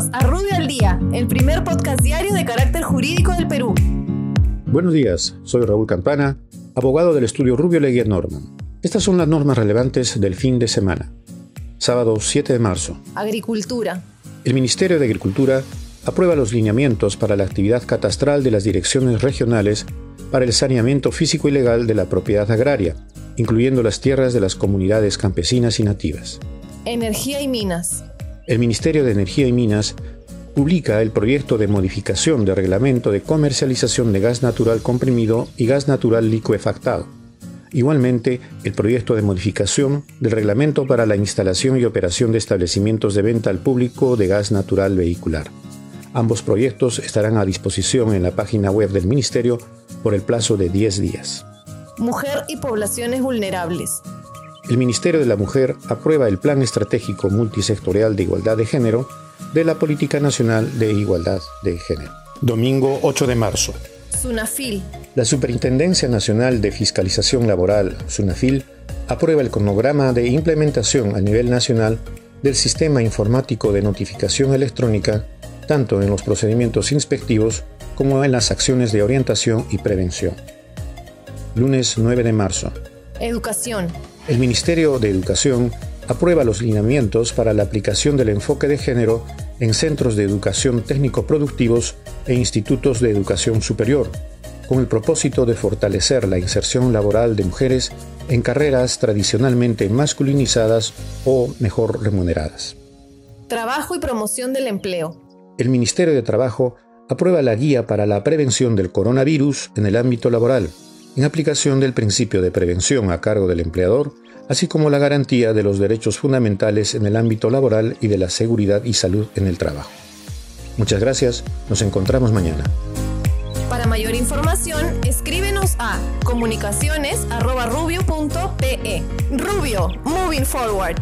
Bienvenidos a Rubio al Día, el primer podcast diario de carácter jurídico del Perú. Buenos días, soy Raúl Campana, abogado del estudio Rubio Leguía Norman. Estas son las normas relevantes del fin de semana. Sábado 7 de marzo. Agricultura. El Ministerio de Agricultura aprueba los lineamientos para la actividad catastral de las direcciones regionales para el saneamiento físico y legal de la propiedad agraria, incluyendo las tierras de las comunidades campesinas y nativas. Energía y minas el Ministerio de Energía y Minas publica el proyecto de modificación de reglamento de comercialización de gas natural comprimido y gas natural liquefactado. Igualmente, el proyecto de modificación del reglamento para la instalación y operación de establecimientos de venta al público de gas natural vehicular. Ambos proyectos estarán a disposición en la página web del Ministerio por el plazo de 10 días. Mujer y poblaciones vulnerables el Ministerio de la Mujer aprueba el Plan Estratégico Multisectorial de Igualdad de Género de la Política Nacional de Igualdad de Género. Domingo 8 de marzo. SUNAFIL. La Superintendencia Nacional de Fiscalización Laboral, SUNAFIL, aprueba el cronograma de implementación a nivel nacional del Sistema Informático de Notificación Electrónica, tanto en los procedimientos inspectivos como en las acciones de orientación y prevención. Lunes 9 de marzo. Educación. El Ministerio de Educación aprueba los lineamientos para la aplicación del enfoque de género en centros de educación técnico-productivos e institutos de educación superior, con el propósito de fortalecer la inserción laboral de mujeres en carreras tradicionalmente masculinizadas o mejor remuneradas. Trabajo y promoción del empleo. El Ministerio de Trabajo aprueba la guía para la prevención del coronavirus en el ámbito laboral en aplicación del principio de prevención a cargo del empleador, así como la garantía de los derechos fundamentales en el ámbito laboral y de la seguridad y salud en el trabajo. Muchas gracias, nos encontramos mañana. Para mayor información, escríbenos a comunicaciones.rubio.pe. Rubio, moving forward.